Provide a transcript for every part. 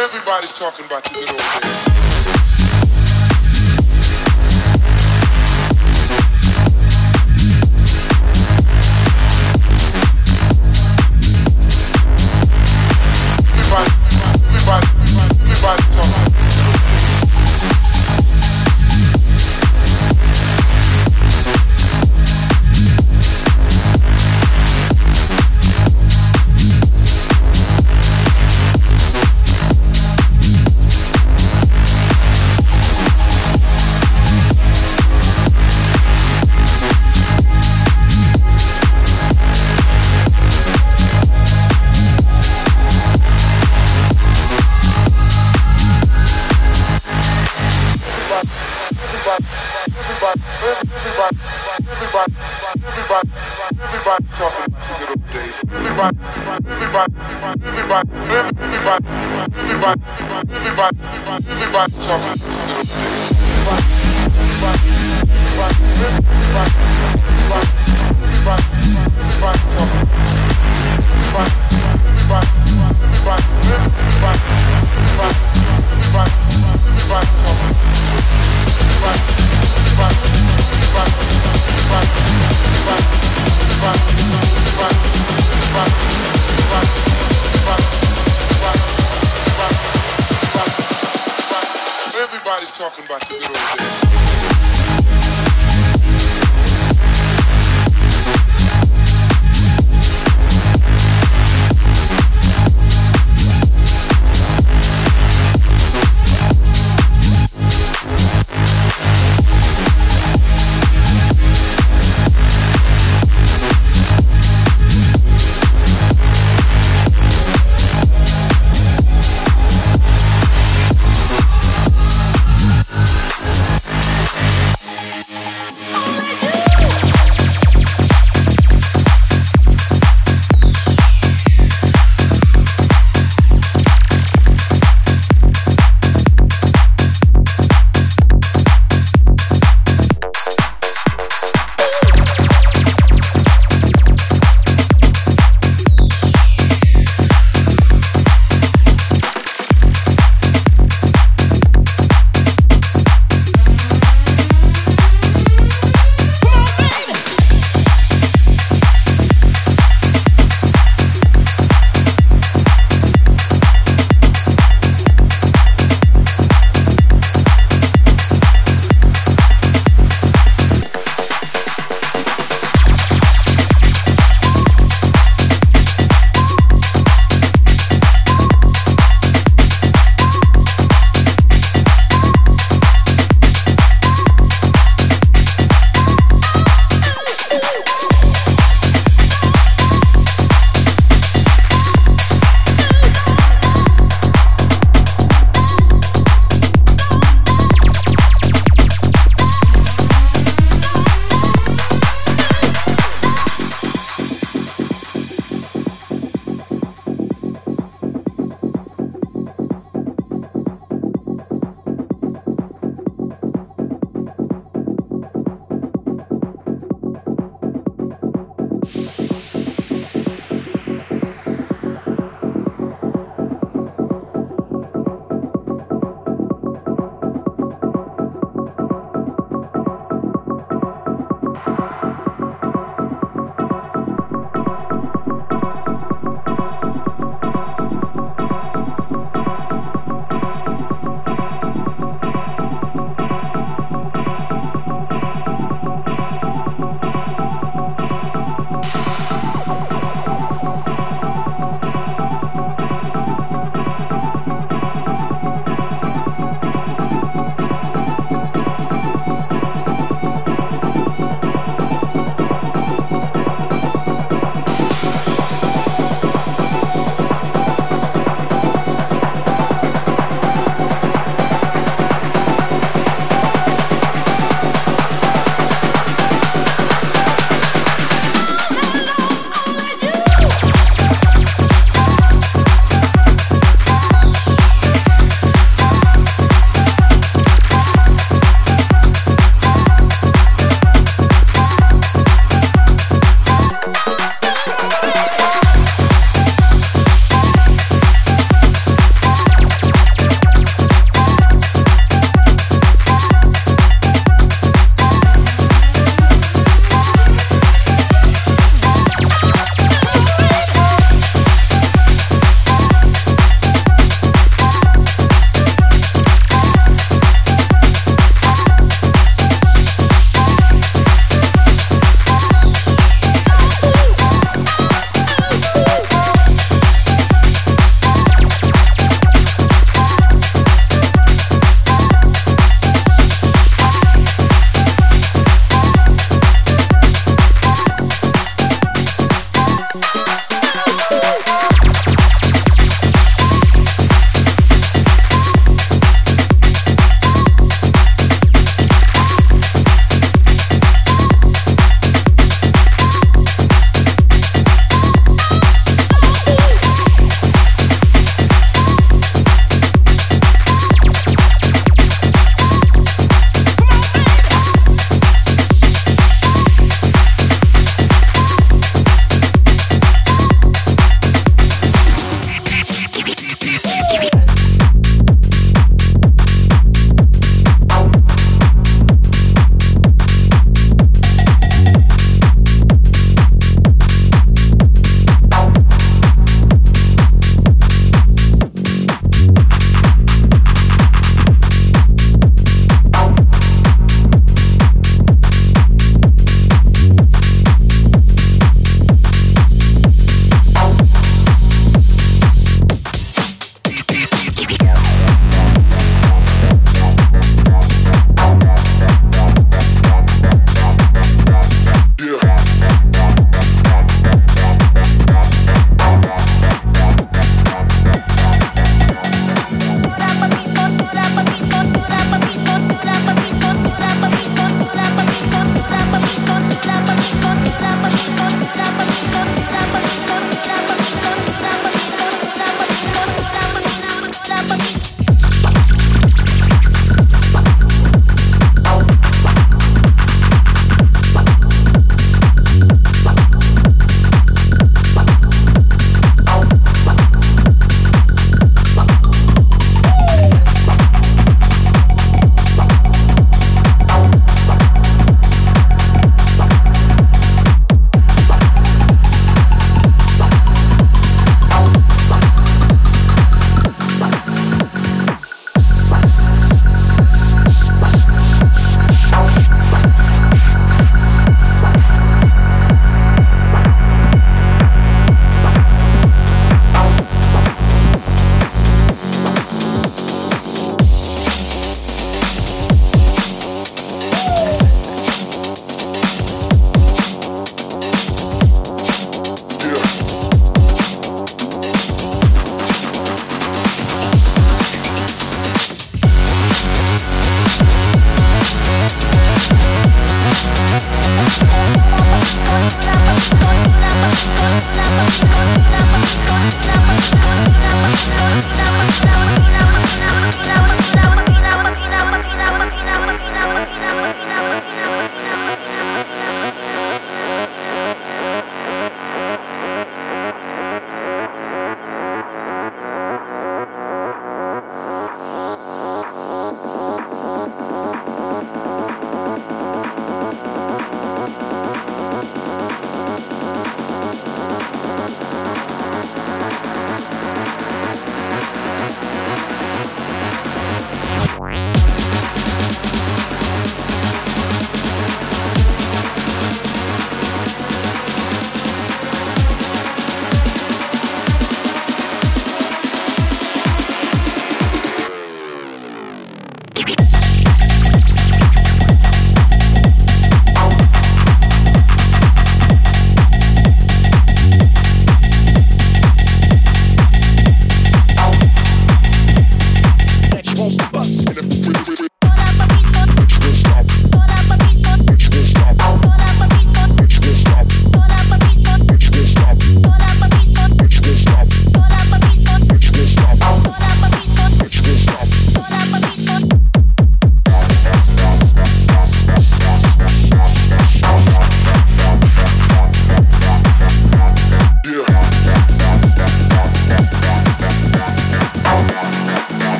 Everybody's talking about the good old days.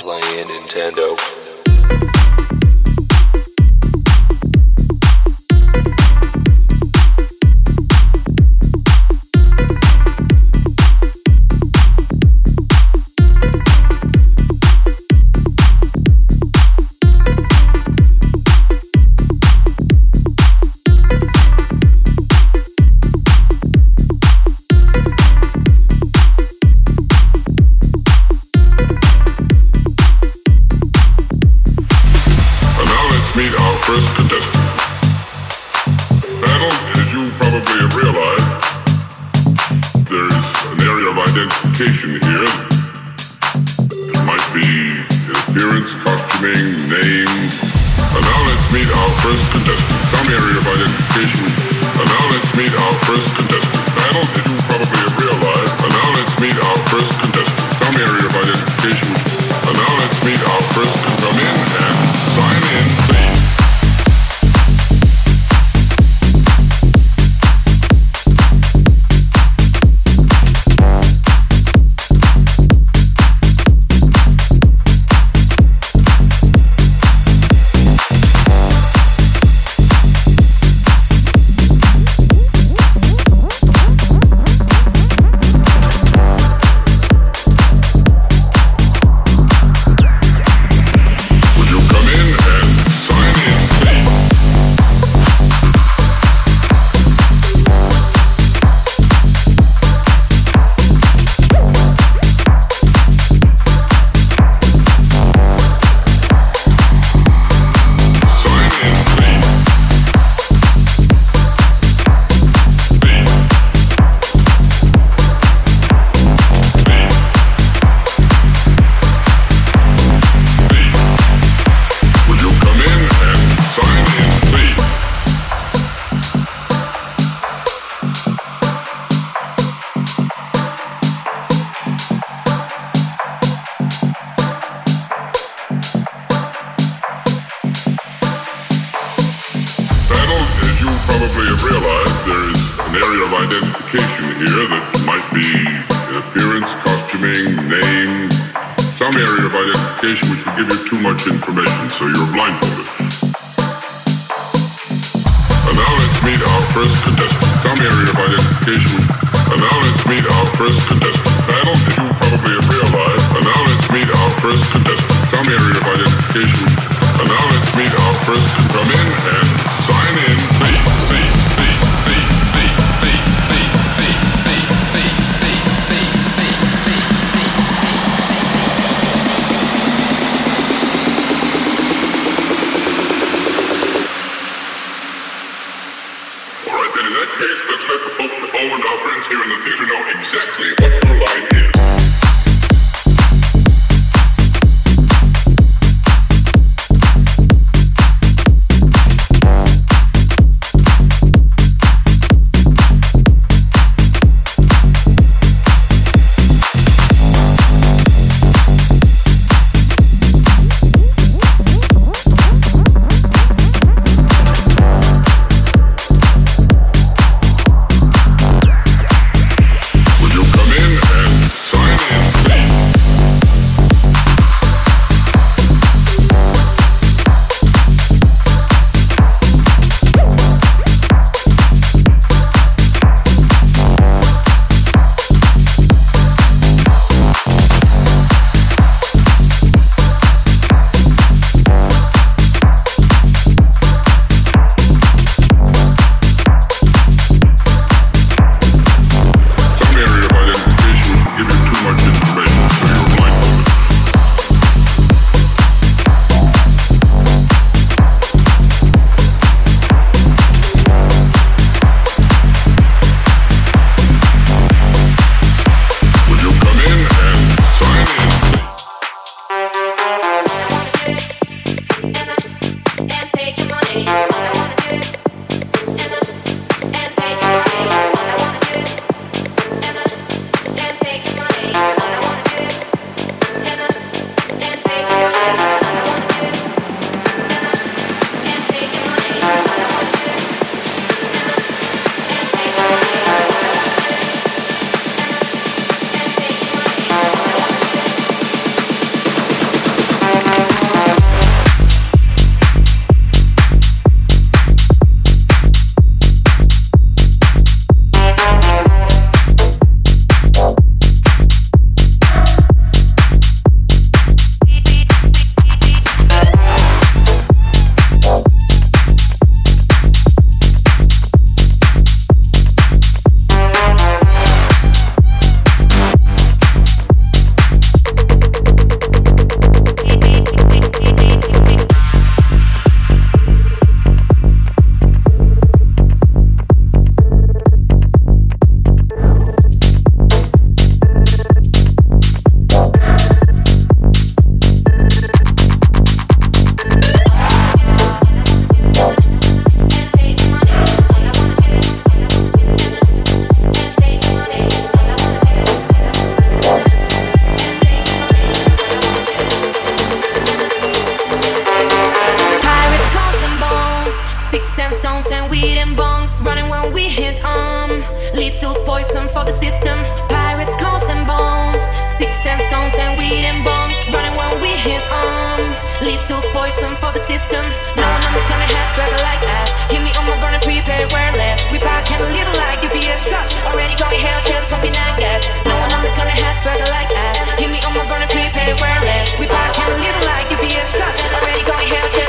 Playing Nintendo. identification which will give you too much information, so you're blindfolded. And now let's meet our first contestant. Some area of identification. And now let's meet our first contestant. Battle that you probably have realized. And now let's meet our first contestant. Some area of identification. And now let's meet our first. Come in and sign. awesome for the system. No one on the planet has swagger like us. Hit me on my burner, prepare wireless. We power candelabra like UPS trucks. Already going hell, just pumping that gas. No one on the planet has swagger like us. Hit me on my burner, prepare wireless. We power candelabra like UPS trucks. Already going hell, just